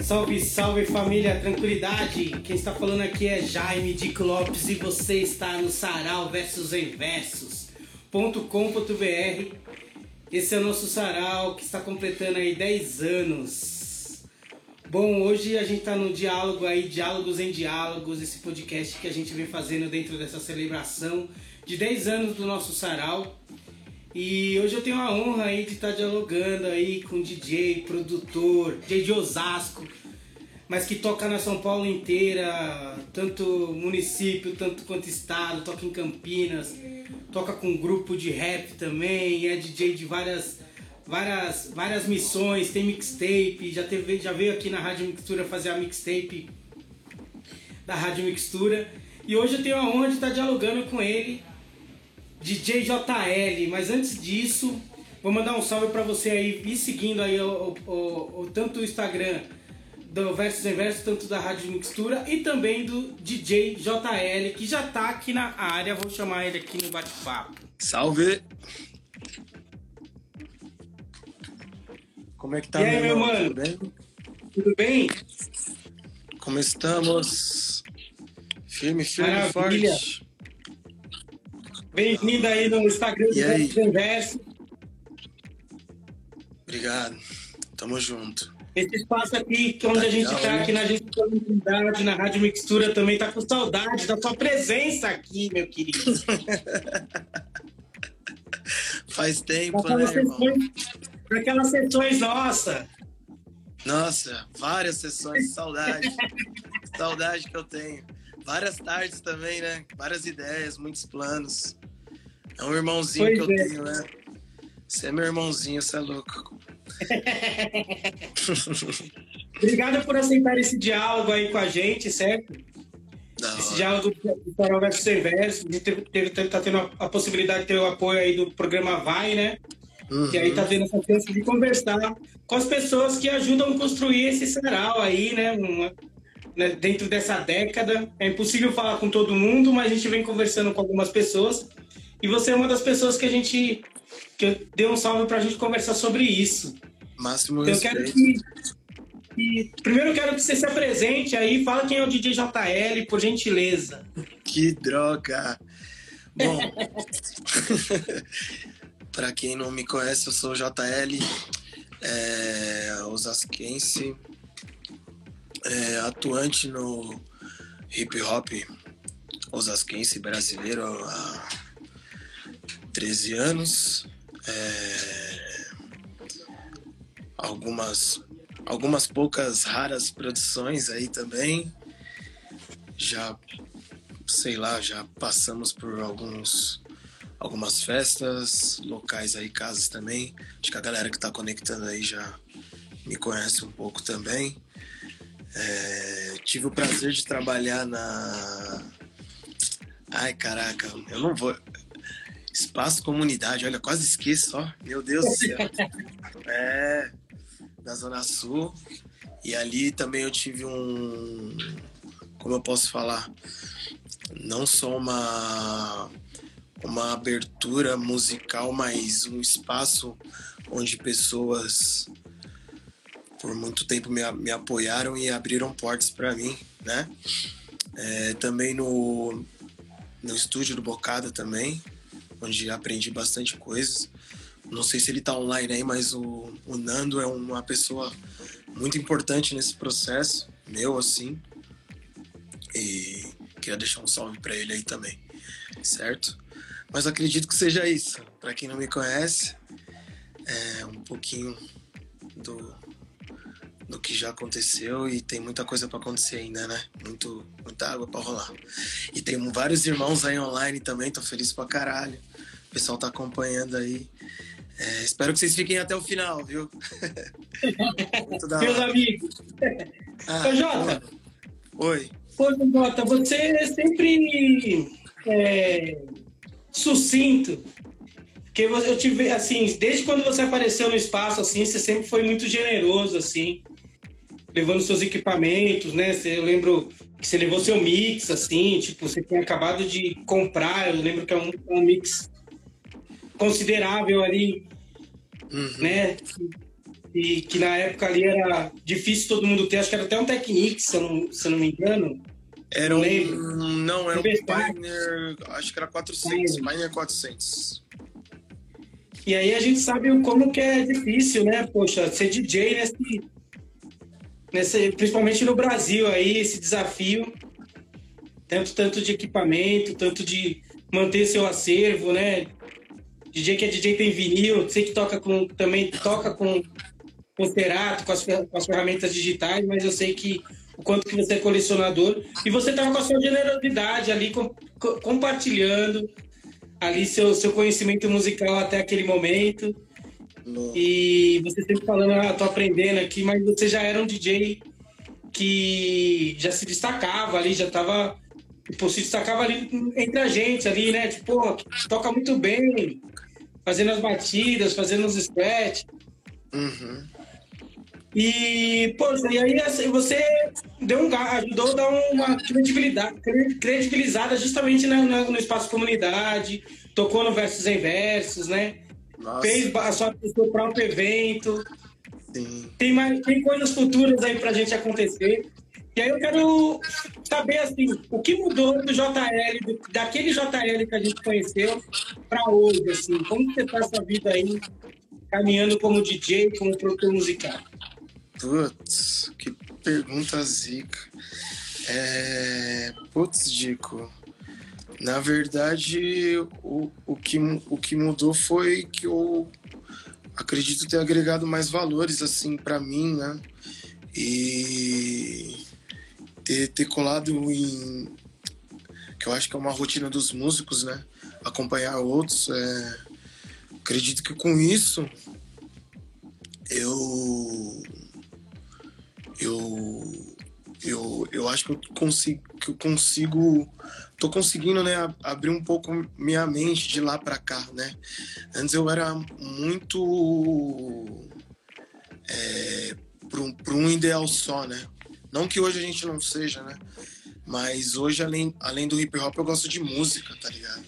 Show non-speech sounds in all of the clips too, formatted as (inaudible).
Salve, salve família, tranquilidade. Quem está falando aqui é Jaime de Lopes e você está no Sarau versus Inversos.com.br. Esse é o nosso sarau que está completando aí 10 anos. Bom, hoje a gente está no diálogo aí, Diálogos em Diálogos, esse podcast que a gente vem fazendo dentro dessa celebração de 10 anos do nosso sarau. E hoje eu tenho a honra aí de estar dialogando aí com DJ, produtor, DJ de Osasco, mas que toca na São Paulo inteira, tanto município, tanto quanto estado, toca em Campinas, toca com um grupo de rap também, é DJ de várias várias várias missões, tem mixtape, já teve já veio aqui na Rádio Mixtura fazer a mixtape da Rádio Mixtura. E hoje eu tenho a honra de estar dialogando com ele DJ JL, mas antes disso, vou mandar um salve para você aí, ir seguindo aí o, o, o, tanto o Instagram do Versus em Versus, tanto da Rádio Mixtura e também do DJ JL, que já tá aqui na área, vou chamar ele aqui no bate-papo. Salve! Como é que tá, e aí, meu mano? Tudo bem? Tudo bem? Como estamos? Firme, firme, Maravilha. forte. Bem-vindo aí no Instagram do Verso Obrigado. Tamo junto. Esse espaço aqui, onde tá a gente legal, tá, aqui na gente comunidade, na Rádio Mixtura também, tá com saudade da sua presença aqui, meu querido. (laughs) Faz tempo, né, irmão? Para aquelas sessões, nossa. Nossa, várias sessões, saudade. saudade que eu tenho. Várias tardes também, né? Várias ideias, muitos planos. É um irmãozinho pois que eu é. tenho, né? Você é meu irmãozinho, você é louco. (laughs) Obrigado por aceitar esse diálogo aí com a gente, certo? Não. Esse diálogo do Farol versus Verso, de ter, ter, ter, tá tendo a, possibilidade de ter o apoio aí do programa Vai, né? Uhum. E aí tá tendo essa chance de conversar com as pessoas que ajudam a construir esse sarau aí, né? Uma, né? Dentro dessa década. É impossível falar com todo mundo, mas a gente vem conversando com algumas pessoas e você é uma das pessoas que a gente que deu um salve pra gente conversar sobre isso. Máximo então, respeito. Eu quero que, que, primeiro eu quero que você se apresente aí, fala quem é o DJ JL, por gentileza. Que droga. Bom, (laughs) (laughs) para quem não me conhece, eu sou o JL, é, osasquense, é, atuante no hip hop osasquense brasileiro há 13 anos. É... Algumas, algumas poucas raras produções aí também. Já, sei lá, já passamos por alguns algumas festas, locais aí, casas também. Acho que a galera que tá conectando aí já me conhece um pouco também. É, tive o prazer de trabalhar na. Ai, caraca, eu não vou. Espaço Comunidade, olha, quase esqueço, ó. Meu Deus do céu. (laughs) É, da Zona Sul. E ali também eu tive um. Como eu posso falar? Não só uma, uma abertura musical, mas um espaço onde pessoas por muito tempo me, me apoiaram e abriram portas para mim, né? É, também no, no estúdio do Bocada também, onde aprendi bastante coisas. Não sei se ele está online aí, mas o, o Nando é uma pessoa muito importante nesse processo, meu assim. E queria deixar um salve para ele aí também, certo? Mas acredito que seja isso. Para quem não me conhece, é um pouquinho do, do que já aconteceu e tem muita coisa para acontecer ainda, né? Muito, muita água para rolar. E tem vários irmãos aí online também, tô feliz pra caralho. O pessoal tá acompanhando aí. É, espero que vocês fiquem até o final, viu? Meus amigos. Ah, Ô, Jota. Oi. Ô, Jota, você é sempre é, sucinto. Porque eu tive, assim, desde quando você apareceu no espaço, assim, você sempre foi muito generoso, assim levando seus equipamentos, né? Eu lembro que você levou seu mix, assim, tipo, você tinha acabado de comprar, eu lembro que é um, um mix considerável ali, uhum. né? e que na época ali era difícil todo mundo ter, acho que era até um Technics, se eu não, se eu não me engano. Era um. Não, era um Pioneer. Acho que era 400. Pioneer 400. E aí a gente sabe como que é difícil, né? Poxa, ser DJ nesse, nesse, principalmente no Brasil aí, esse desafio. Tanto, tanto de equipamento, tanto de manter seu acervo, né? DJ que é DJ tem vinil, sei que toca com, também toca com, com Cerato, com as, com as ferramentas digitais, mas eu sei que o quanto que você é colecionador. E você estava com a sua generosidade ali, com, compartilhando ali seu, seu conhecimento musical até aquele momento. E você sempre falando, ah, tô aprendendo aqui, mas você já era um DJ que já se destacava ali, já estava tipo, se destacava ali entre a gente ali, né? Tipo, pô, toca muito bem, fazendo as batidas, fazendo os scratch. Uhum. E, poxa, e aí assim, você deu um ajudou a dar uma credibilidade, credibilizada justamente na, na, no espaço comunidade, tocou no Versos em Versos, né? Nossa. Fez a sua, o seu próprio evento. Sim. Tem, mais, tem coisas futuras aí pra gente acontecer. E aí eu quero saber assim, o que mudou do JL, do, daquele JL que a gente conheceu, para hoje, assim, como você tá essa vida aí, caminhando como DJ, como produtor musical? Putz, que pergunta zica. É... Putz, Dico. Na verdade, o, o, que, o que mudou foi que eu acredito ter agregado mais valores, assim, para mim, né? E ter, ter colado em. que eu acho que é uma rotina dos músicos, né? Acompanhar outros. É... Acredito que com isso eu eu eu, eu acho que eu consigo que eu consigo tô conseguindo né abrir um pouco minha mente de lá para cá né antes eu era muito é, para um ideal só né não que hoje a gente não seja, né? Mas hoje, além, além do hip hop, eu gosto de música, tá ligado?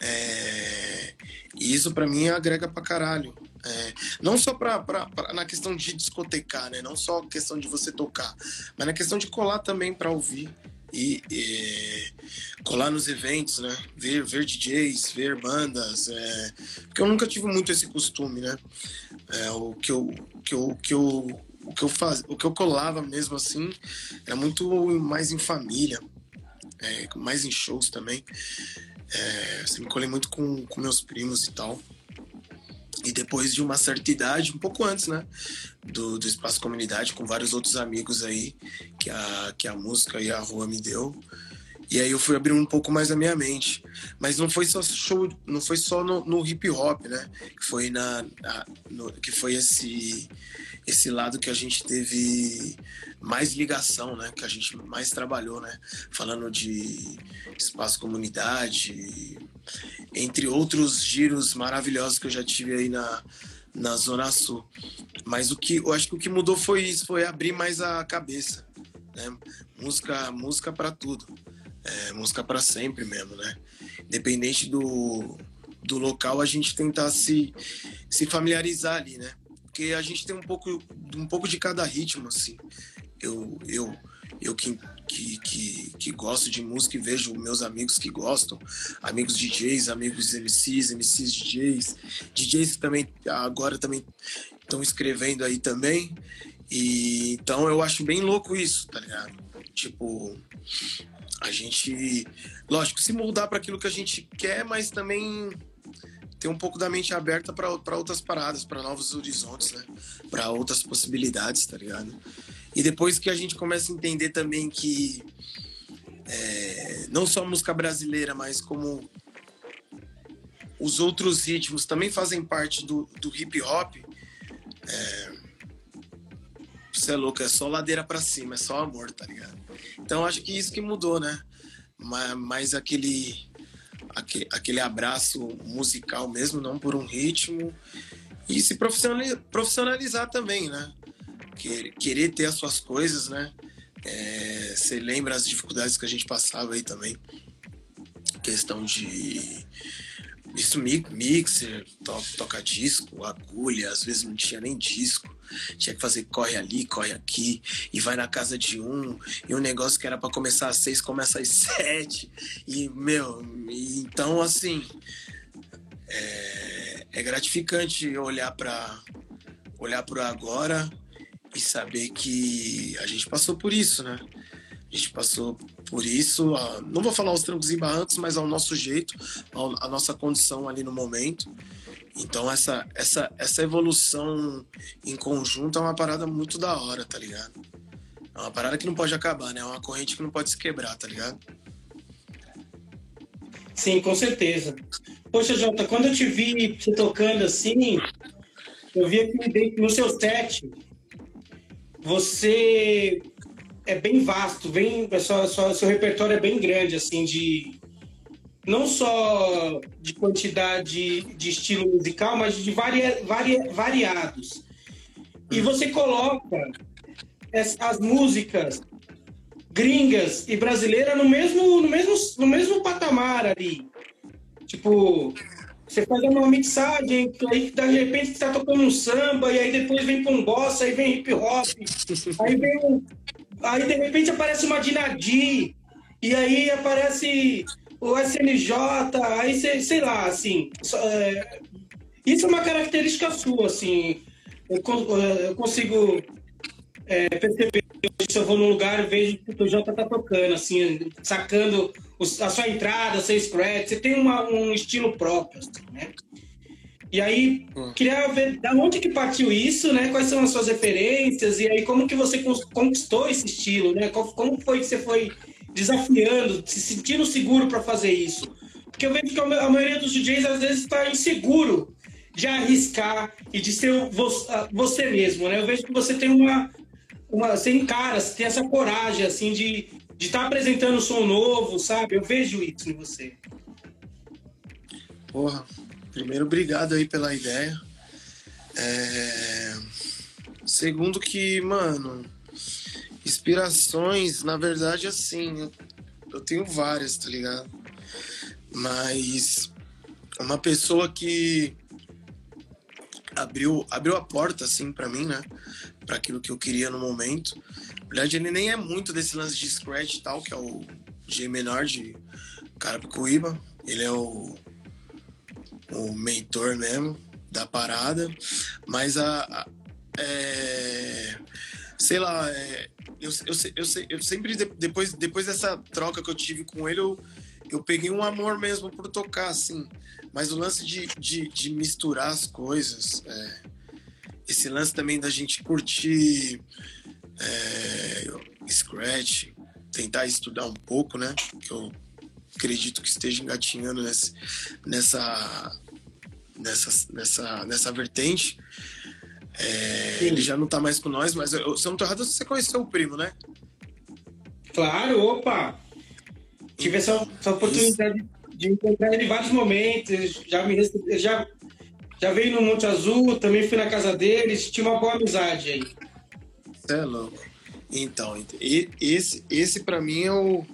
É... E isso para mim agrega pra caralho. É... Não só pra, pra, pra, na questão de discotecar, né? Não só questão de você tocar, mas na questão de colar também pra ouvir. E, e, colar nos eventos, né? Ver, ver DJs, ver bandas, é... porque eu nunca tive muito esse costume, né? É, o que eu, que eu, que eu o que eu faz, o que eu colava mesmo assim era muito mais em família, é, mais em shows também. É, sempre colei muito com, com meus primos e tal. E depois de uma certa idade, um pouco antes, né, do, do espaço comunidade, com vários outros amigos aí que a, que a música e a rua me deu. E aí eu fui abrindo um pouco mais a minha mente. Mas não foi só show, não foi só no, no hip hop, né? Que foi na, na no, que foi esse esse lado que a gente teve mais ligação, né? Que a gente mais trabalhou, né? Falando de espaço comunidade, entre outros giros maravilhosos que eu já tive aí na, na Zona Sul. Mas o que eu acho que o que mudou foi isso, foi abrir mais a cabeça, né? Música, música para tudo. É, música para sempre mesmo, né? Independente do, do local, a gente tentar se, se familiarizar ali, né? porque a gente tem um pouco, um pouco de cada ritmo, assim. Eu, eu, eu que, que, que, que gosto de música e vejo meus amigos que gostam, amigos DJs, amigos MCs, MCs DJs, DJs que também agora também estão escrevendo aí também. E então eu acho bem louco isso, tá ligado? Tipo, a gente, lógico, se moldar para aquilo que a gente quer, mas também ter um pouco da mente aberta para outras paradas, para novos horizontes, né? Para outras possibilidades, tá ligado? E depois que a gente começa a entender também que é, não só música brasileira, mas como os outros ritmos também fazem parte do, do hip hop, é, você é louco, é só ladeira para cima, é só amor, tá ligado? Então acho que isso que mudou, né? Mais aquele aquele, aquele abraço musical mesmo, não por um ritmo. E se profissionalizar, profissionalizar também, né? Querer ter as suas coisas, né? É, você lembra as dificuldades que a gente passava aí também. Questão de isso mixer, to, toca disco, agulha, às vezes não tinha nem disco. Tinha que fazer corre ali, corre aqui, e vai na casa de um, e um negócio que era para começar às seis, começa às (laughs) sete. E, meu, e, então assim é, é gratificante olhar para olhar para agora e saber que a gente passou por isso, né? A gente passou por isso, não vou falar os trancos e barrancos, mas ao nosso jeito, a nossa condição ali no momento. Então essa, essa, essa evolução em conjunto é uma parada muito da hora, tá ligado? É uma parada que não pode acabar, né? É uma corrente que não pode se quebrar, tá ligado? Sim, com certeza. Poxa, Jota, quando eu te vi tocando assim, eu vi aqui no seu set, você é bem vasto, bem, sua, seu repertório é bem grande, assim, de não só de quantidade de estilo musical, mas de varia, varia, variados. E você coloca as, as músicas gringas e brasileiras no mesmo, no mesmo, no mesmo patamar ali. Tipo, você faz uma mixagem, aí de repente você tá tocando um samba, e aí depois vem com bossa, aí vem hip hop, aí vem um, Aí de repente aparece uma Dinadi, e aí aparece o SNJ, aí sei, sei lá, assim. É, isso é uma característica sua, assim. Eu, eu consigo é, perceber se eu vou num lugar e vejo que o Jota tá tocando, assim, sacando a sua entrada, seu scratch. Você tem uma, um estilo próprio, assim, né? E aí, hum. queria ver da onde que partiu isso, né? Quais são as suas referências e aí como que você conquistou esse estilo, né? Como foi que você foi desafiando, se sentindo seguro para fazer isso? Porque eu vejo que a maioria dos DJs às vezes está inseguro de arriscar e de ser você mesmo, né? Eu vejo que você tem uma, uma você encara, você tem essa coragem assim de de estar tá apresentando som novo, sabe? Eu vejo isso em você. Porra, Primeiro, obrigado aí pela ideia. É... Segundo que, mano, inspirações, na verdade, assim, eu tenho várias, tá ligado? Mas uma pessoa que abriu, abriu a porta, assim, para mim, né? Para aquilo que eu queria no momento. Verdade, ele nem é muito desse lance de scratch e tal, que é o G menor de Carapicuíba. Ele é o o mentor mesmo da parada, mas a, a é, sei lá, é, eu, eu, eu, eu, sempre depois, depois dessa troca que eu tive com ele, eu, eu peguei um amor mesmo por tocar, assim. Mas o lance de, de, de misturar as coisas, é, esse lance também da gente curtir é, Scratch, tentar estudar um pouco, né? Que eu acredito que esteja engatinhando nesse, nessa, nessa, nessa, nessa vertente. É, ele já não tá mais com nós, mas eu, se eu não tô errado, você conheceu o primo, né? Claro, opa! Tive essa, essa oportunidade Isso. de encontrar ele em vários momentos. Já me já, já veio no Monte Azul, também fui na casa deles, tinha uma boa amizade aí. É louco. Então, esse, esse para mim é o,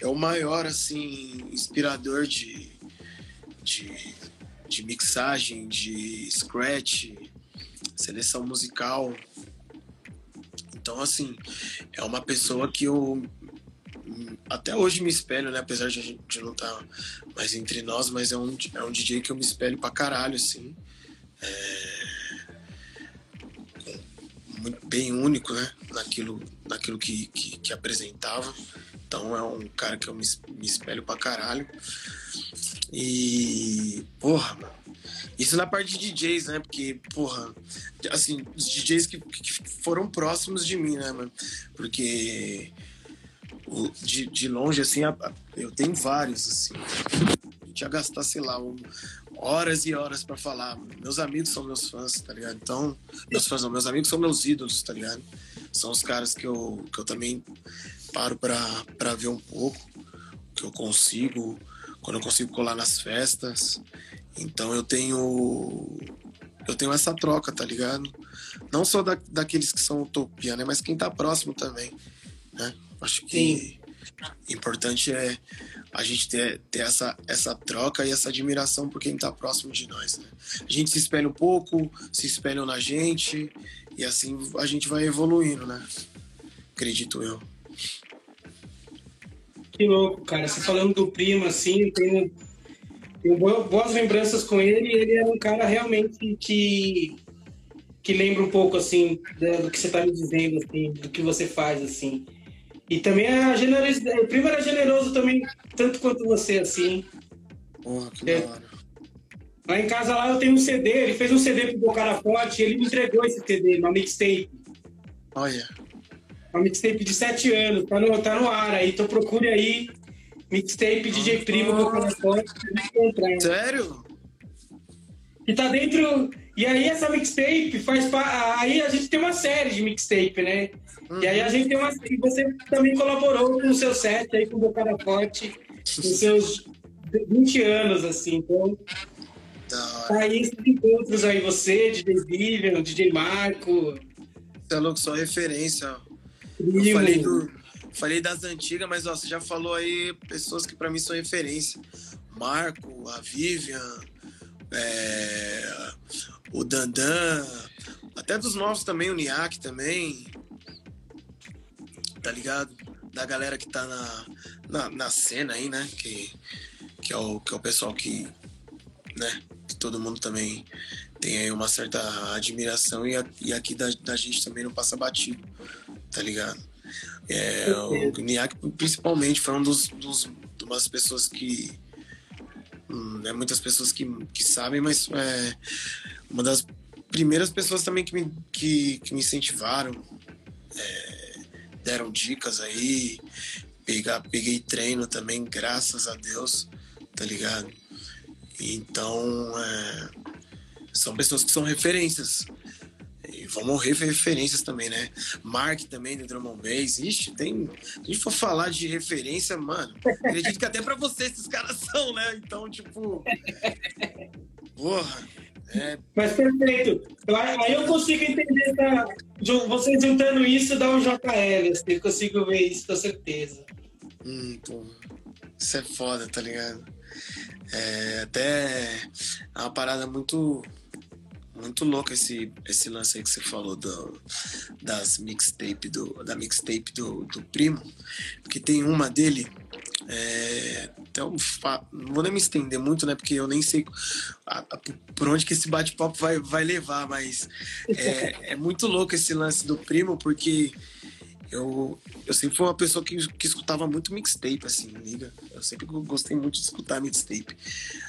é o maior, assim, inspirador de, de, de mixagem, de scratch, seleção musical. Então, assim, é uma pessoa que eu até hoje me espelho, né? Apesar de gente não estar tá mais entre nós, mas é um, é um DJ que eu me espelho pra caralho, assim. É... Bem único, né? Naquilo, naquilo que, que, que apresentava. Então é um cara que eu me, me espelho pra caralho. E, porra. Isso na parte de DJs, né? Porque, porra, assim, os DJs que, que foram próximos de mim, né, mano? Porque o, de, de longe, assim, eu tenho vários, assim. A gente ia gastar, sei lá, um, horas e horas para falar. Meus amigos são meus fãs, tá ligado? Então, meus fãs não, meus amigos são meus ídolos, tá ligado? São os caras que eu, que eu também paro para ver um pouco que eu consigo, quando eu consigo colar nas festas. Então eu tenho eu tenho essa troca, tá ligado? Não só da, daqueles que são utopia, né? Mas quem tá próximo também, né? Acho que Sim. importante é a gente ter, ter essa, essa troca e essa admiração por quem está próximo de nós. Né? A gente se espelha um pouco, se espelham na gente e assim a gente vai evoluindo, né? Acredito eu. Que louco, cara. Você falando do primo, assim, tenho, tenho boas lembranças com ele. Ele era um cara realmente que, que lembra um pouco, assim, do que você está me dizendo, assim, do que você faz, assim. E também a generosidade. O primo era generoso também, tanto quanto você, assim. Porra, que é. da hora. Lá em casa lá eu tenho um CD, ele fez um CD pro Bocara Forte, ele me entregou esse CD, uma mixtape. Olha. Uma mixtape de sete anos, tá no, tá no ar aí, então procure aí. Mixtape DJ Primo Bocara Forte encontrar. Sério? E tá dentro. E aí essa mixtape faz. Aí a gente tem uma série de mixtape, né? Uhum. E aí a gente tem uma. E você também colaborou com o seu set aí com o Bocara Forte, com seus 20 anos, assim. Então. Tá aí esses encontros aí, você, DJ Vivian, DJ Marco. Você é louco, só referência. Eu falei, do, falei das antigas, mas ó, você já falou aí pessoas que para mim são referência. Marco, a Vivian, é, o Dandan, até dos novos também, o Niak também tá ligado? Da galera que tá na, na, na, cena aí, né? Que, que, é o, que é o pessoal que, né? Que todo mundo também tem aí uma certa admiração e, a, e aqui da, da gente também não passa batido, tá ligado? É, o Niak, principalmente, foi um dos, dos umas pessoas que. Hum, é muitas pessoas que, que sabem, mas é uma das primeiras pessoas também que me, que, que me incentivaram. É, deram dicas aí, pegar, peguei treino também, graças a Deus, tá ligado? Então, é, são pessoas que são referências. E vão morrer referências também, né? Mark também do Drum Bass. Ixi, tem. Se a gente for falar de referência, mano, acredito que até pra você esses caras são, né? Então, tipo. Porra. É... Mas perfeito. Aí eu consigo entender essa, você juntando isso dá um JL, assim, eu consigo ver isso com certeza. Hum, pô. Isso é foda, tá ligado? É até é uma parada muito muito louca esse, esse lance aí que você falou do, das mixtape do, da mixtape do, do primo, porque tem uma dele é, então, não vou nem me estender muito, né? Porque eu nem sei a, a, por onde que esse bate-papo vai, vai levar, mas é, é, muito louco esse lance do primo, porque eu, eu sempre fui uma pessoa que, que escutava muito mixtape, assim, liga? Eu sempre gostei muito de escutar mixtape.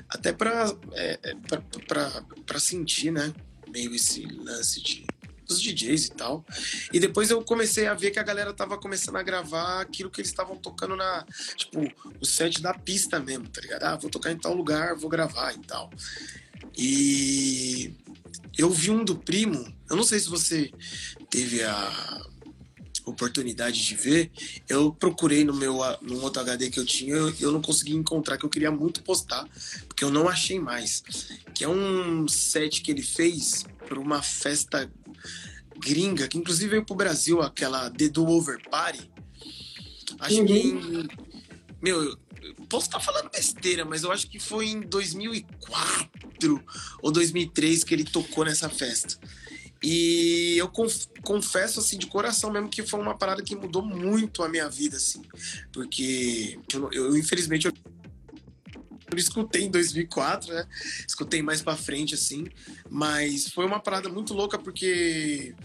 Até pra, é, é pra sentir, né? Meio esse lance de dos DJs e tal. E depois eu comecei a ver que a galera tava começando a gravar aquilo que eles estavam tocando na. Tipo, o set da pista mesmo, tá ligado? Ah, vou tocar em tal lugar, vou gravar e tal. E eu vi um do primo, eu não sei se você teve a oportunidade de ver, eu procurei no meu no outro HD que eu tinha, eu, eu não consegui encontrar, que eu queria muito postar, porque eu não achei mais. Que é um set que ele fez para uma festa gringa, que inclusive veio pro Brasil, aquela The Do Over Party. Acho uhum. que em, Meu, posso estar falando besteira, mas eu acho que foi em 2004 ou 2003 que ele tocou nessa festa. E eu confesso, assim, de coração mesmo, que foi uma parada que mudou muito a minha vida, assim. Porque eu, eu infelizmente, eu eu escutei em 2004, né? Escutei mais para frente assim, mas foi uma parada muito louca porque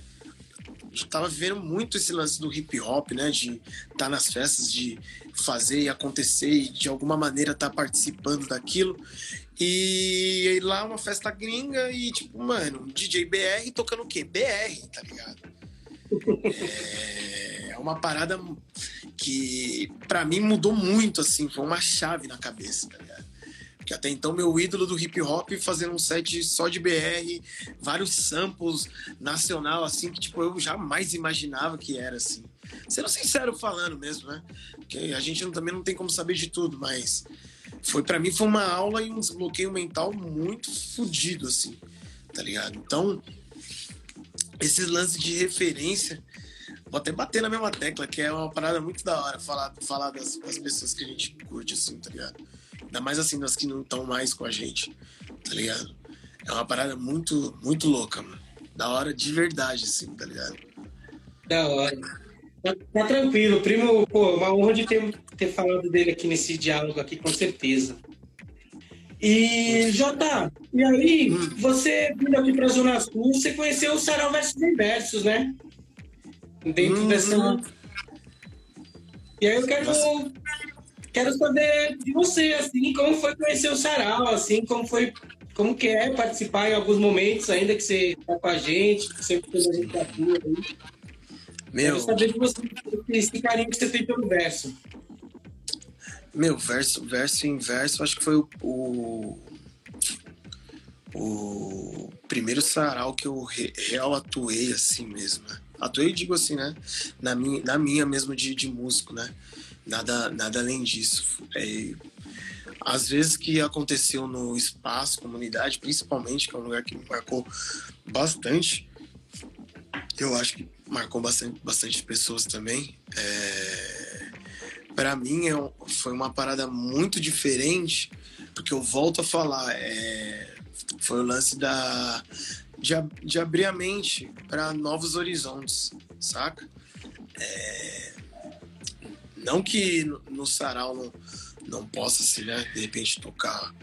tava vivendo muito esse lance do hip hop, né? De estar tá nas festas, de fazer e acontecer e de alguma maneira estar tá participando daquilo. E lá uma festa gringa e tipo, mano, DJ BR tocando o quê? BR, tá ligado? É, é uma parada que para mim mudou muito assim, foi uma chave na cabeça, tá ligado? Que até então meu ídolo do hip hop fazendo um set só de BR, vários samples nacional, assim, que tipo, eu jamais imaginava que era assim. Sendo sincero falando mesmo, né? Porque a gente também não tem como saber de tudo, mas foi para mim foi uma aula e um desbloqueio mental muito fodido, assim, tá ligado? Então, esses lances de referência, vou até bater na mesma tecla, que é uma parada muito da hora falar, falar das, das pessoas que a gente curte, assim, tá ligado? Ainda mais assim, das que não estão mais com a gente, tá ligado? É uma parada muito, muito louca, mano. Da hora de verdade, assim, tá ligado? Da hora. Tá, tá tranquilo, primo, pô, uma honra de ter, ter falado dele aqui nesse diálogo aqui, com certeza. E, Jota, e aí, você vindo aqui pra Zona Sul, você conheceu o Sarau versus Inversos, né? Dentro Uhum. dessa. E aí eu quero, quero saber de você, assim, como foi conhecer o Sarau, assim, como foi, como que é participar em alguns momentos, ainda que você tá com a gente, que sempre fez a gente atua aí. Meu, Quero saber de você, esse carinho que você tem pelo verso. meu verso, verso em verso, acho que foi o, o, o primeiro sarau que eu re- real atuei assim mesmo, né? Atuei, digo assim, né? Na minha, na minha mesmo de, de músico, né? Nada, nada além disso. É, às vezes que aconteceu no espaço, comunidade, principalmente, que é um lugar que me marcou bastante. Eu acho que marcou bastante, bastante pessoas também. É, para mim é foi uma parada muito diferente, porque eu volto a falar, é, foi o lance da de, de abrir a mente para novos horizontes, saca? É, não que no, sarau não, não possa se, né, de repente tocar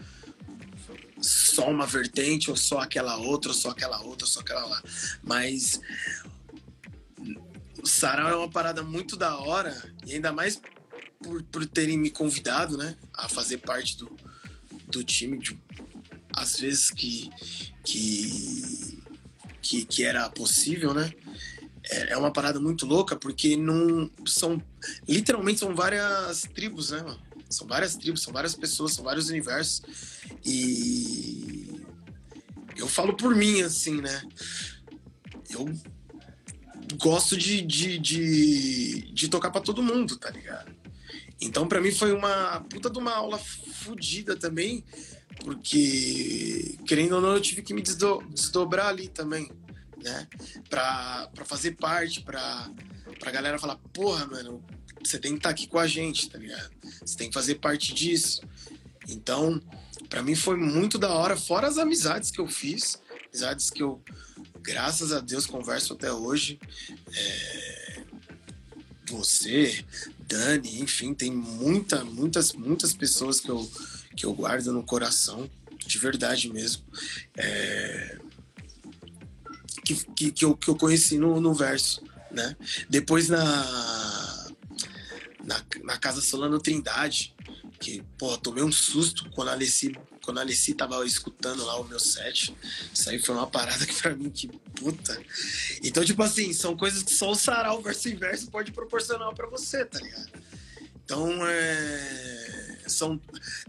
só uma vertente ou só aquela outra, ou só aquela outra, ou só aquela lá, mas o sarau é uma parada muito da hora e ainda mais por, por terem me convidado, né, a fazer parte do, do time, de, às vezes que, que, que, que era possível, né, é, uma parada muito louca porque não são, literalmente são várias tribos, né, mano? São várias tribos, são várias pessoas, são vários universos e eu falo por mim, assim, né, eu gosto de, de, de, de tocar pra todo mundo, tá ligado? Então, pra mim, foi uma puta de uma aula fodida também, porque, querendo ou não, eu tive que me desdo- desdobrar ali também, né? Pra, pra fazer parte, pra, pra galera falar, porra, mano, você tem que estar aqui com a gente, tá ligado? Você tem que fazer parte disso. Então, pra mim foi muito da hora, fora as amizades que eu fiz, amizades que eu, graças a Deus, converso até hoje. É, Você, Dani, enfim, tem muita, muitas, muitas pessoas que eu, que eu guardo no coração, de verdade mesmo. É, que, que, que, eu, que eu conheci no, no verso, né? Depois na, na, na Casa Solano Trindade, que, pô, tomei um susto quando a Alessi, quando a Alessi tava escutando lá o meu set. Isso aí foi uma parada que pra mim, que puta. Então, tipo assim, são coisas que só o sarau verso e verso pode proporcionar pra você, tá ligado? Então, é... São,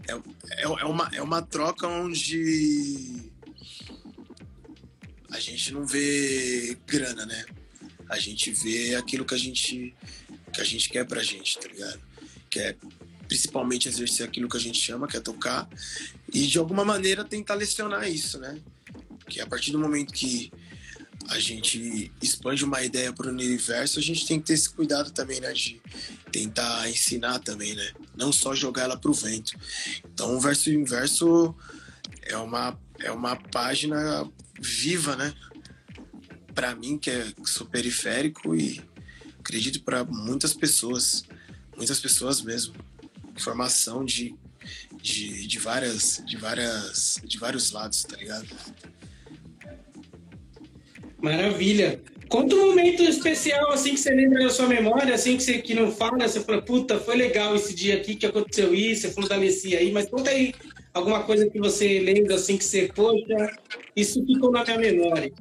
é, é, é uma, é uma troca onde a gente não vê grana, né? A gente vê aquilo que a gente, que a gente quer pra gente, tá ligado? Que é principalmente exercer aquilo que a gente chama, que é tocar, e de alguma maneira tentar lecionar isso, né? Porque a partir do momento que a gente expande uma ideia para o universo, a gente tem que ter esse cuidado também, né? De tentar ensinar também, né? Não só jogar ela pro vento. Então, o verso inverso é uma, é uma página viva, né? Para mim, que é, que sou periférico e acredito para muitas pessoas, muitas pessoas mesmo. Formação de, de, de várias, de várias, de vários lados, tá ligado? Maravilha. Conta um momento especial, assim, que você lembra da sua memória, assim, que você que não fala, você fala, puta, foi legal esse dia aqui que aconteceu isso, você falou da aí, mas conta aí alguma coisa que você lembra, assim, que você, poxa, isso ficou na minha memória.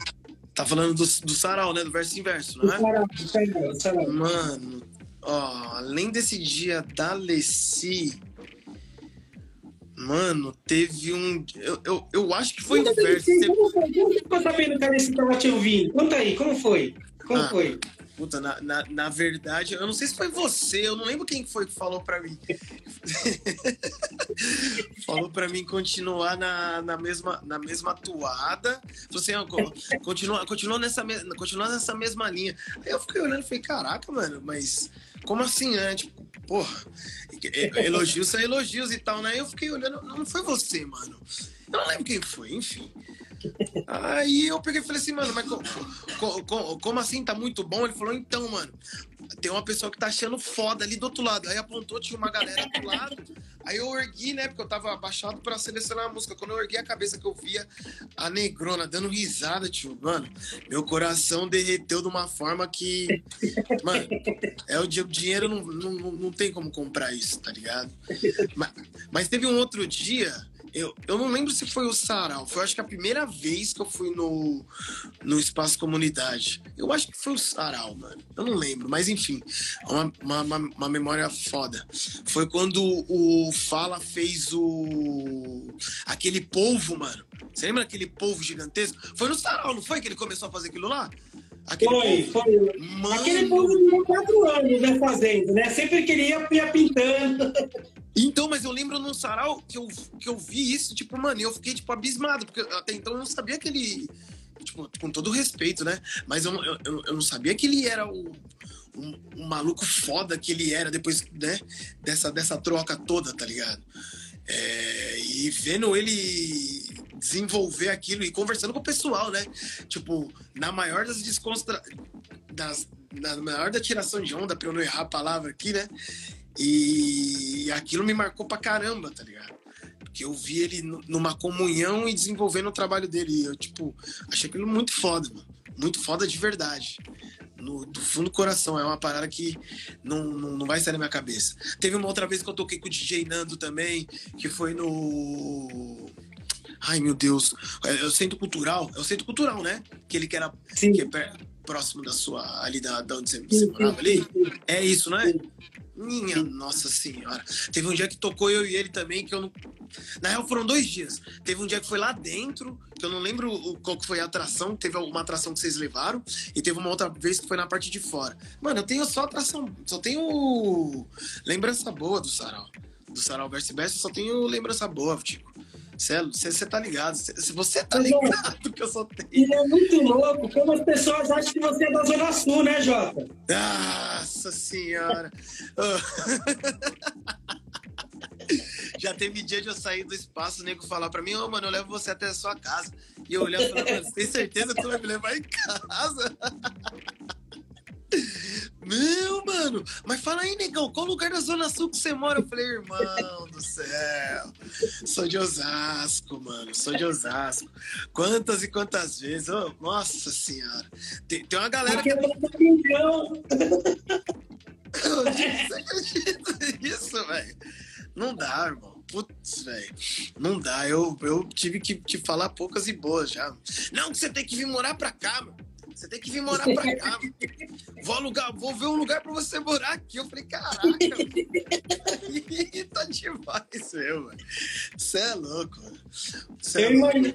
Tá falando do, do sarau, né? Do verso em verso, não é? Sarau, sarau, sarau. Mano, ó, além desse dia da Leci, mano, teve um. Eu, eu, eu acho que foi Conta o verso. Como foi? Como você ficou sabendo que a Messi tava te ouvindo? Conta aí, como foi? Como Ah. foi? Puta, na, na, na, verdade, eu não sei se foi você, eu não lembro quem foi que falou para mim. (laughs) falou para mim continuar na, na, mesma, na mesma toada. Falou assim, ó, continua, continua, nessa, continua nessa mesma linha. Aí eu fiquei olhando e falei, caraca, mano, mas como assim, né? Tipo, porra, elogios são elogios e tal, né? Eu fiquei olhando, não foi você, mano. Eu não lembro quem foi, enfim. Aí eu peguei e falei assim, mano, mas como, como, como, assim tá muito bom? Ele falou, então, mano, tem uma pessoa que tá achando foda ali do outro lado. Aí apontou, tinha uma galera do lado. Aí eu ergui, né? Porque eu tava abaixado pra selecionar a música. Quando eu ergui a cabeça que eu via a negrona dando risada, tio, mano, meu coração derreteu de uma forma que. Mano, é o dinheiro não, não, não tem como comprar isso, tá ligado? Mas, mas teve um outro dia eu, eu não lembro se foi o Sarau. Foi acho que a primeira vez que eu fui no, no Espaço Comunidade. Eu acho que foi o Sarau, mano. Eu não lembro, mas enfim. Uma, uma, uma memória foda. Foi quando o Fala fez o. aquele polvo, mano. Você lembra aquele polvo gigantesco? Foi no Sarau, não foi que ele começou a fazer aquilo lá? Aquele foi, povo... foi. Mano... Aquele povo demorou quatro anos né, fazendo, né? Sempre que ele ia, ia pintando. (laughs) Então, mas eu lembro num sarau que eu, que eu vi isso, tipo, mano, eu fiquei, tipo, abismado, porque até então eu não sabia que ele. Tipo, com todo respeito, né? Mas eu, eu, eu não sabia que ele era o, maluco foda que ele era depois, né? Dessa, dessa troca toda, tá ligado? É, e vendo ele desenvolver aquilo e conversando com o pessoal, né? Tipo, na maior das desconstra... das na maior da tiração de onda, pra eu não errar a palavra aqui, né? E aquilo me marcou pra caramba, tá ligado? Porque eu vi ele numa comunhão e desenvolvendo o trabalho dele. E eu, tipo, achei aquilo muito foda, mano. Muito foda de verdade. No, do fundo do coração. É uma parada que não, não, não, vai sair da minha cabeça. Teve uma outra vez que eu toquei com o DJ Nando também, que foi no. Ai, meu Deus. É, o Centro Cultural. É o Centro Cultural, né? Que ele que era que é próximo da sua. ali da, da onde você, você morava ali. É isso, não é? Minha Nossa Senhora. Teve um dia que tocou eu e ele também, que eu não. Na real, foram dois dias. Teve um dia que foi lá dentro, que eu não lembro qual que foi a atração. Teve alguma atração que vocês levaram. E teve uma outra vez que foi na parte de fora. Mano, eu tenho só atração. Só tenho lembrança boa do Sarau. Do Sarau Verso Best, só tenho lembrança boa, Tico. Você tá ligado. Se você tá ligado que eu só tenho. E é muito louco como as pessoas acham que você é da Zona Sul, né, Jota? Nossa senhora. (laughs) Já teve dia de eu sair do espaço, o nego falar pra mim, ô, oh, mano, eu levo você até a sua casa. E eu olhar e falar, você tem certeza que tu vai me levar em casa? Não, mano, mas fala aí, negão, qual lugar da Zona Sul que você mora? Eu falei, irmão do céu, sou de Osasco, mano, sou de Osasco. Quantas e quantas vezes? Oh, nossa senhora. Tem, tem uma galera que. É Você acredita nisso, velho? Não dá, irmão. Putz, velho. Não dá. Eu, eu tive que te falar poucas e boas já. Não, que você tem que vir morar pra cá, mano. Você tem que vir morar pra cá. Vou alugar, vou ver um lugar pra você morar aqui. Eu falei, caraca, (laughs) tá demais, meu. Você é louco, mano. É eu, louco. Imagino,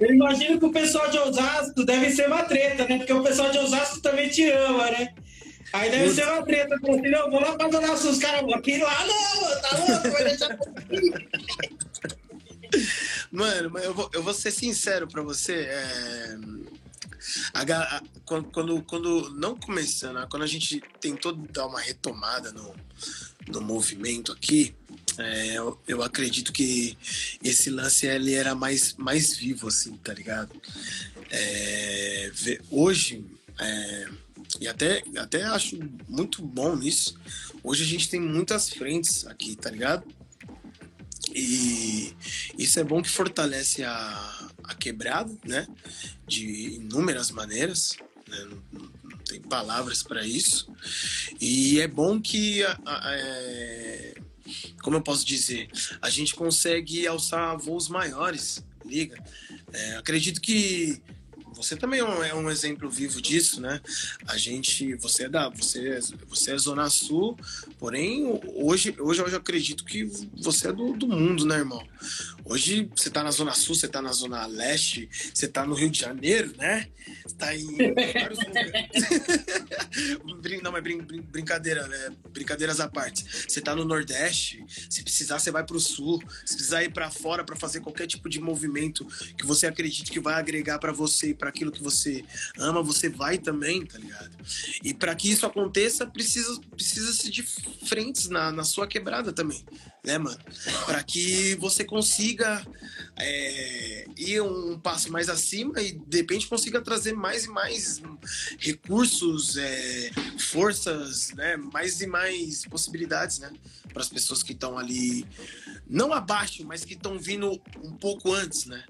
eu imagino que o pessoal de Osasco deve ser uma treta, né? Porque o pessoal de Osasco também te ama, né? Aí deve ser uma treta. Falou assim, não, vou lá pra donar os caras. Aqui lá não, tá louco, vai deixar (laughs) Mano, mas eu vou, eu vou ser sincero pra você. É a, a, quando, quando, não começando, né, quando a gente tentou dar uma retomada no, no movimento aqui, é, eu, eu, acredito que esse lance ele era mais, mais vivo, assim, tá ligado? É, hoje, é, e até, até acho muito bom isso, hoje a gente tem muitas frentes aqui, tá ligado? E isso é bom que fortalece a, a quebrada, né? De inúmeras maneiras, né? não, não, tem palavras para isso. E é bom que, a, a, é, como eu posso dizer, a gente consegue alçar voos maiores, liga? É, acredito que você também é um, é um, exemplo vivo disso, né? A gente, você é da, você, você é Zona Sul, porém hoje, hoje eu acredito que você é do, do mundo, né, irmão? Hoje você tá na Zona Sul, você tá na Zona Leste, você tá no Rio de Janeiro, né? Você tá em vários (laughs) Não, mas brin, brincadeira, né? brincadeiras à parte. Você tá no Nordeste, se precisar, você vai pro Sul, se precisar ir para fora para fazer qualquer tipo de movimento que você acredite que vai agregar para você e para aquilo que você ama, você vai também, tá ligado? E para que isso aconteça, precisa precisa se de frentes na, na sua quebrada também, né, mano? Para que você consiga é, ir um passo mais acima e de repente consiga trazer mais e mais recursos, é, forças, né, mais e mais possibilidades, né, para as pessoas que estão ali não abaixo, mas que estão vindo um pouco antes, né?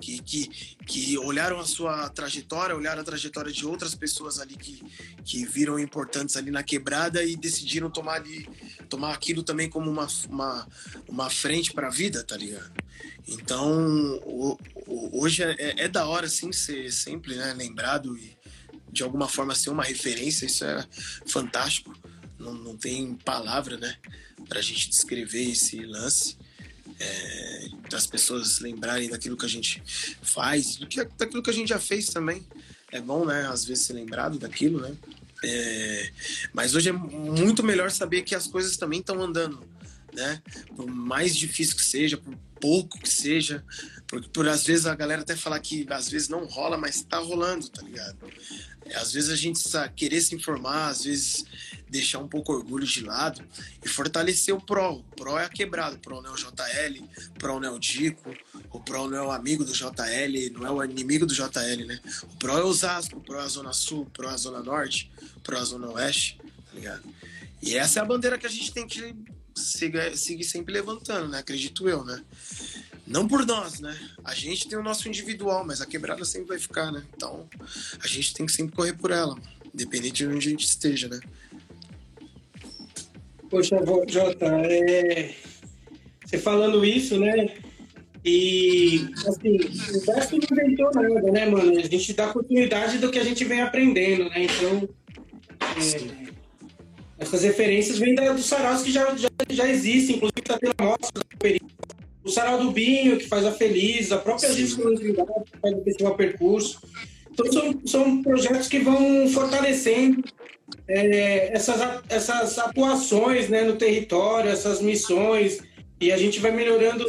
Que, que, que olharam a sua trajetória, olharam a trajetória de outras pessoas ali que, que viram importantes ali na quebrada e decidiram tomar ali, tomar aquilo também como uma, uma, uma frente para a vida, tá ligado? Então, o, o, hoje é, é, da hora, assim, ser sempre né, lembrado e de alguma forma ser uma referência, isso é fantástico. Não, não tem palavra, né, para a gente descrever esse lance. É, das pessoas lembrarem daquilo que a gente faz, do que, daquilo que a gente já fez também. É bom, né, às vezes ser lembrado daquilo, né? É, mas hoje é muito melhor saber que as coisas também estão andando, né? Por mais difícil que seja, por pouco que seja, porque por às vezes a galera até falar que às vezes não rola, mas tá rolando, tá ligado? É, às vezes a gente sabe, querer se informar, às vezes deixar um pouco orgulho de lado e fortalecer o PRO. O PRO é a quebrada, o PRO é o JL, o PRO é o Dico, o PRO não é o amigo do JL, não é o inimigo do JL, né? O PRO é o Osasco, o é a Zona Sul, o PRO é a Zona Norte, o é a Zona Oeste, tá ligado? E essa é a bandeira que a gente tem que seguir, seguir sempre levantando, né? Acredito eu, né? Não por nós, né? A gente tem o nosso individual, mas a quebrada sempre vai ficar, né? Então, a gente tem que sempre correr por ela, independente de onde a gente esteja, né? Poxa, Jota, é... você falando isso, né? E, assim, o Vasco não inventou nada, né, mano? A gente dá continuidade do que a gente vem aprendendo, né? Então, é... essas referências vêm da, dos saraus que já, já, já existem, inclusive tá tendo mostra da o Sarau do Binho, que faz a Feliz, a própria Gente que faz o Festival Percurso. Então, são, são projetos que vão fortalecendo é, essas, essas atuações né, no território, essas missões, e a gente vai melhorando,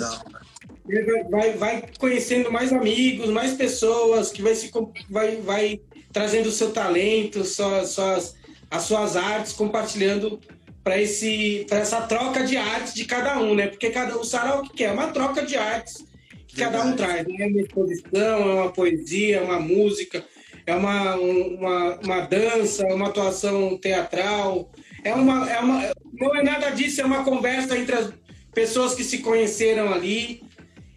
vai, vai conhecendo mais amigos, mais pessoas, que vai, se, vai, vai trazendo o seu talento, suas, suas, as suas artes, compartilhando para essa troca de artes de cada um, né? Porque cada o sarau que quer é uma troca de artes que Verdade. cada um traz, né? Uma exposição, é uma poesia, é uma música, é uma, uma, uma dança, uma atuação teatral, é uma, é uma não é nada disso, é uma conversa entre as pessoas que se conheceram ali.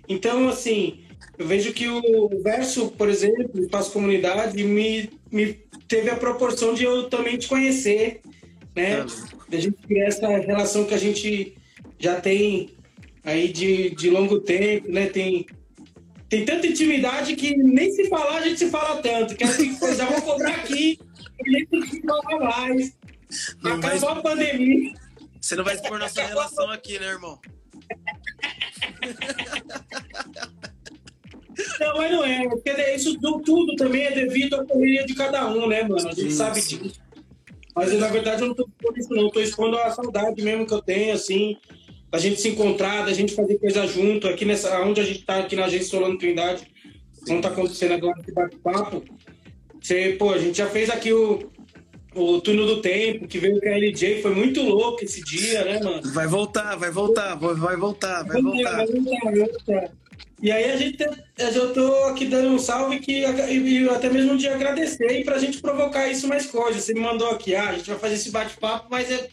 Então, assim, eu vejo que o verso, por exemplo, Espaço Comunidade, me, me teve a proporção de eu também te conhecer, né? a gente criar essa relação que a gente já tem aí de, de longo tempo, né? Tem, tem tanta intimidade que nem se falar a gente se fala tanto. Que assim, já vou cobrar aqui, a gente que falar mais. Não Acabou a pandemia. Você não vai expor nossa relação aqui, né, irmão? (laughs) Não, mas não é. Porque isso tudo também é devido à correria de cada um, né, mano? A gente sim, sabe disso. Mas na verdade eu não estou expondo isso, não. Estou expondo a saudade mesmo que eu tenho, assim, da gente se encontrar, da gente fazer coisa junto. Aqui nessa, onde a gente está, aqui na agência Solano Trindade, como está acontecendo agora esse bate-papo. Você, pô, a gente já fez aqui o, o túnel do tempo, que veio com a LJ, foi muito louco esse dia, né, mano? Vai voltar, vai voltar, vai voltar, vai voltar. Vai voltar, vai voltar. E aí a gente, eu tô aqui dando um salve que, e até mesmo de agradecer e pra gente provocar isso mais coisas. Você me mandou aqui, ah, a gente vai fazer esse bate-papo, mas, é,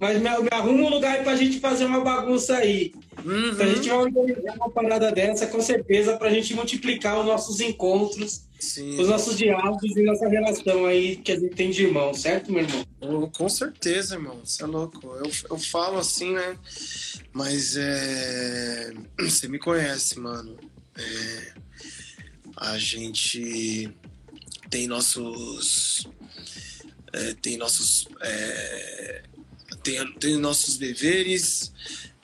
mas me, me arruma um lugar pra gente fazer uma bagunça aí. Uhum. Então a gente vai organizar uma parada dessa, com certeza, pra gente multiplicar os nossos encontros, Sim. os nossos diálogos e nossa relação aí que a gente tem de irmão, certo, meu irmão? Oh, com certeza, irmão. Você é louco. Eu, eu falo assim, né? Mas é. Você me conhece, mano. É... A gente tem nossos. É, tem nossos. É, tem, tem nossos deveres,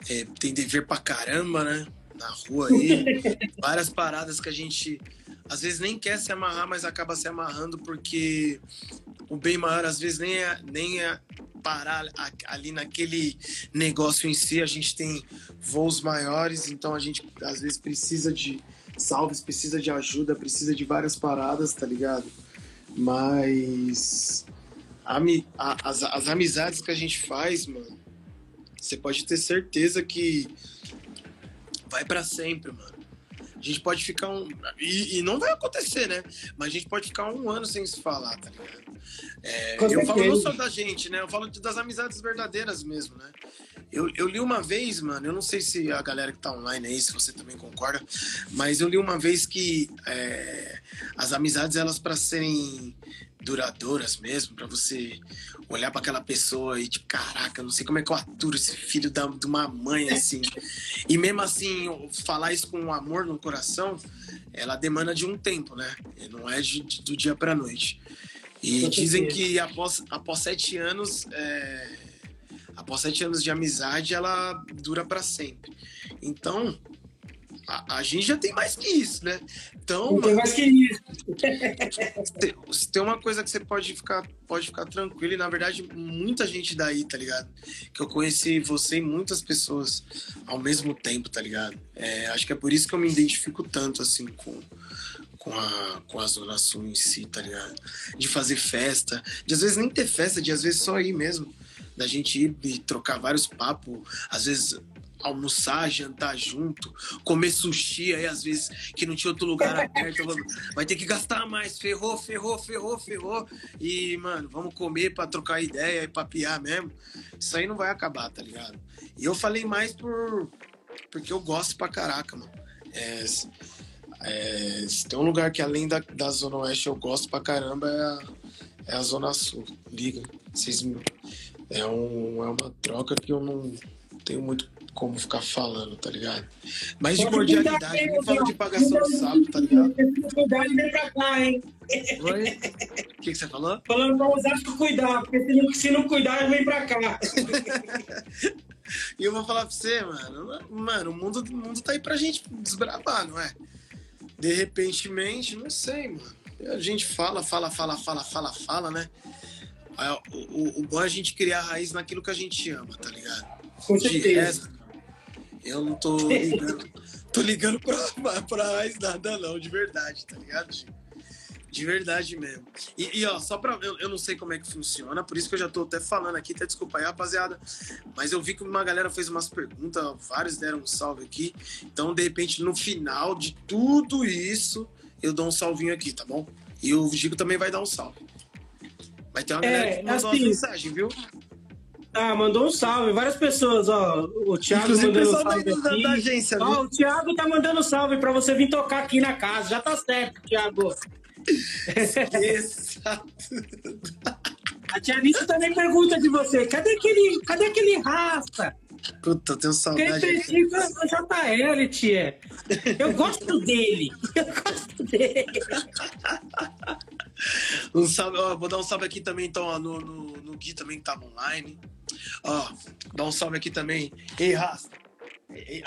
é, tem dever pra caramba, né? Na rua aí. (laughs) Várias paradas que a gente às vezes nem quer se amarrar, mas acaba se amarrando porque o bem maior às vezes nem é, nem é parar ali naquele negócio em si. A gente tem voos maiores, então a gente às vezes precisa de salves, precisa de ajuda, precisa de várias paradas, tá ligado? Mas a, a, as, as amizades que a gente faz, mano, você pode ter certeza que vai para sempre, mano. A gente pode ficar um. E, e, não vai acontecer, né? Mas a gente pode ficar um ano sem se falar, tá ligado? É, eu falo não só da gente, né? Eu falo das amizades verdadeiras mesmo, né? Eu, eu li uma vez, mano, eu não sei se a galera que tá online aí, se você também concorda, mas eu li uma vez que é, as amizades, elas para serem duradouras mesmo, para você olhar para aquela pessoa e tipo, caraca, não sei como é que eu aturo esse filho da, de uma mãe assim. E mesmo assim, falar isso com amor no coração, ela demanda de um tempo, né? Não é de, de, do dia para noite. E dizem que após, após sete anos, é, após sete anos de amizade, ela dura para sempre. Então, a, a, gente já tem mais que isso, né? Então. Não tem mais que isso. (laughs) tem, tem uma coisa que você pode ficar, pode ficar tranquilo, e na verdade, muita gente daí, tá ligado? Que eu conheci você e muitas pessoas ao mesmo tempo, tá ligado? É, acho que é por isso que eu me identifico tanto, assim, com, com a, com a Zona Sul em si, tá ligado? De fazer festa, de às vezes nem ter festa, de às vezes só ir mesmo. Da gente ir e trocar vários papos, às vezes almoçar, jantar junto, comer sushi aí às vezes que não tinha outro lugar aberto, vai ter que gastar mais, ferrou, ferrou, ferrou, ferrou. E, mano, vamos comer para trocar ideia e papiar mesmo. Isso aí não vai acabar, tá ligado? E eu falei mais por porque eu gosto pra caraca, mano. É, é, se tem um lugar que além da, da Zona Oeste eu gosto pra caramba é a, é a Zona Sul. Liga. Vocês, é, um, é uma troca que eu não tenho muito como ficar falando, tá ligado? Mas de cordialidade, não fala de pagação de sapo, tá ligado? Cuidado vem pra cá, hein? Oi? O que, que você falou? Falando pra Osasco cuidar, porque se não, se não cuidar, vem pra cá. (laughs) e eu vou falar pra você, mano, mano, o mundo, o mundo tá aí pra gente desbravar, não é? De repentemente, não sei, mano. A gente fala, fala, fala, fala, fala, fala, né? O, o, o bom é a gente criar raiz naquilo que a gente ama, tá ligado? Com certeza. Eu não tô (laughs) ligando, tô ligando pra, pra mais nada, não, de verdade, tá ligado, De verdade mesmo. E, e, ó, só pra. Eu, eu não sei como é que funciona, por isso que eu já tô até falando aqui, até desculpa aí, rapaziada. Mas eu vi que uma galera fez umas perguntas, vários deram um salve aqui. Então, de repente, no final de tudo isso, eu dou um salvinho aqui, tá bom? E o Gigo também vai dar um salve. Vai ter uma galera é, que mandou assim, uma mensagem, viu? Ah, mandou um salve. Várias pessoas, ó. O Thiago Inclusive, mandando um salve da. Da agência, ó, o Thiago tá mandando salve pra você vir tocar aqui na casa. Já tá certo, Thiago. Exato. A tia Alice também pergunta de você. Cadê aquele, cadê aquele rasta? Puta, eu tenho saudade. Quem precisa é JL, tia. Eu gosto dele. (laughs) Eu gosto dele. Um salve, ó, vou dar um salve aqui também, então, ó, no, no, no Gui também que tava online. Ó, dá um salve aqui também. Ei, Rasta.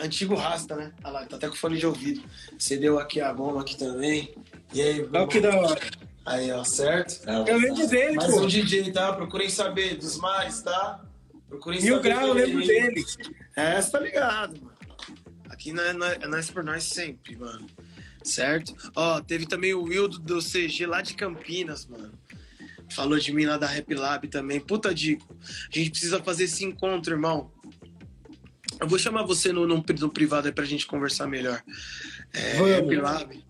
Antigo Rasta, né? Olha lá, tá até com fone de ouvido. Você deu aqui a goma aqui também. E aí, Olha que da hora. Aí, ó, certo? Eu lembro dele, Mais pô. um DJ, tá? Procurem saber dos mares, tá? Procurem Mil grau, eu lembro dele. É, você tá ligado, mano. Aqui não é, não é, é por nós sempre, mano. Certo? Ó, teve também o Wildo do CG lá de Campinas, mano. Falou de mim lá da Rap Lab também. Puta, Dico. A gente precisa fazer esse encontro, irmão. Eu vou chamar você no, no, no privado aí pra gente conversar melhor. É, Rap Lab.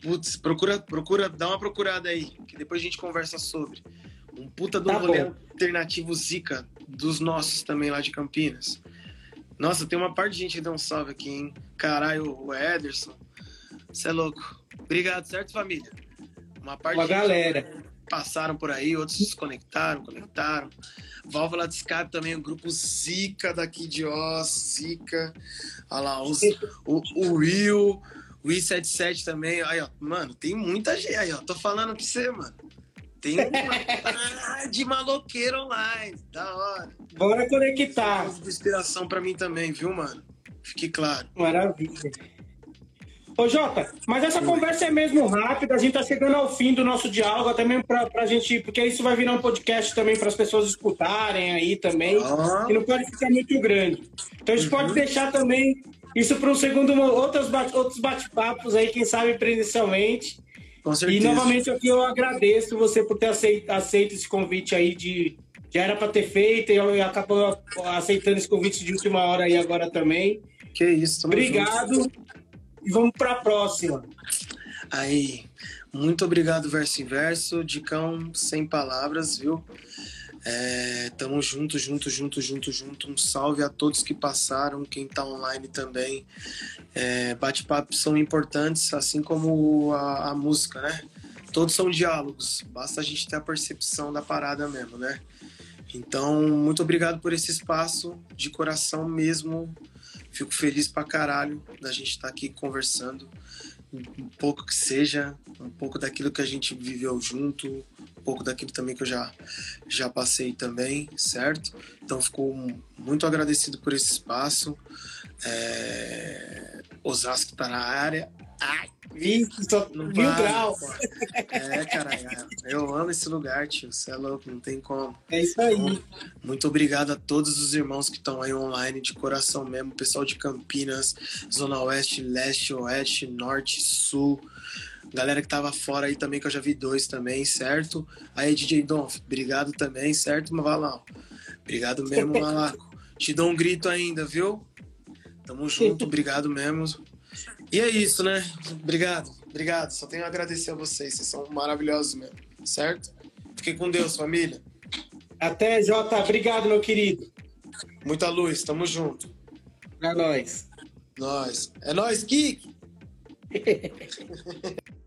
Putz, procura, procura, dá uma procurada aí, que depois a gente conversa sobre. Um puta do tá rolê bom. alternativo Zika dos nossos também lá de Campinas. Nossa, tem uma parte de gente que deu um salve aqui, hein? Caralho, o Ederson. Você é louco. Obrigado, certo, família? Uma parte uma galera. Passaram por aí, outros se desconectaram, conectaram. Válvula de escape também, o grupo Zika daqui de Oz, Zika. Olha lá, os, o, o Will, O I77 também. Aí, ó, mano, tem muita gente. Aí, ó, tô falando pra você, mano. Tem uma de maloqueiro online. Da hora. Bora conectar. Inspiração pra mim também, viu, mano? Fique claro. Maravilha. Ô, Jota, mas essa conversa é mesmo rápida, a gente tá chegando ao fim do nosso diálogo, até mesmo pra, pra gente, porque isso vai virar um podcast também para as pessoas escutarem aí também, ah. e não pode ficar muito grande. Então a gente uhum. pode deixar também isso para um segundo, outros, bate, outros bate-papos aí, quem sabe presencialmente. Com certeza. E novamente aqui eu agradeço você por ter aceito, aceito esse convite aí de. Já era para ter feito e acabou aceitando esse convite de última hora aí agora também. Que isso, Obrigado. Junto. E vamos para a próxima. Aí, muito obrigado, verso em verso. Dicão, sem palavras, viu? É, tamo junto, junto, junto, junto, junto. Um salve a todos que passaram, quem tá online também. É, Bate-papos são importantes, assim como a, a, música, né? Todos são diálogos, basta a gente ter a percepção da parada mesmo, né? Então, muito obrigado por esse espaço, de coração mesmo. Fico feliz pra caralho da gente estar tá aqui conversando, um pouco que seja, um pouco daquilo que a gente viveu junto, um pouco daquilo também que eu já, já passei também, certo? Então, fico muito agradecido por esse espaço. É... Osasco tá na área. Ai, 20, só mil graus. É, cara, eu amo esse lugar, tio. Você é louco, não tem como. É isso aí. Então, muito obrigado a todos os irmãos que estão aí online, de coração mesmo. Pessoal de Campinas, Zona Oeste, Leste, Oeste, Norte, Sul. Galera que tava fora aí também, que eu já vi dois também, certo? Aí, DJ Donf, obrigado também, certo, Mavalão? Obrigado mesmo, (laughs) Malaco. Te dou um grito ainda, viu? Tamo junto, obrigado mesmo. E é isso, né? Obrigado, obrigado. Só tenho a agradecer a vocês. Vocês são maravilhosos mesmo, certo? Fiquem com Deus, família. Até, Jota. Obrigado, meu querido. Muita luz, tamo junto. Pra nós. Nós. É nós, Kik! (laughs)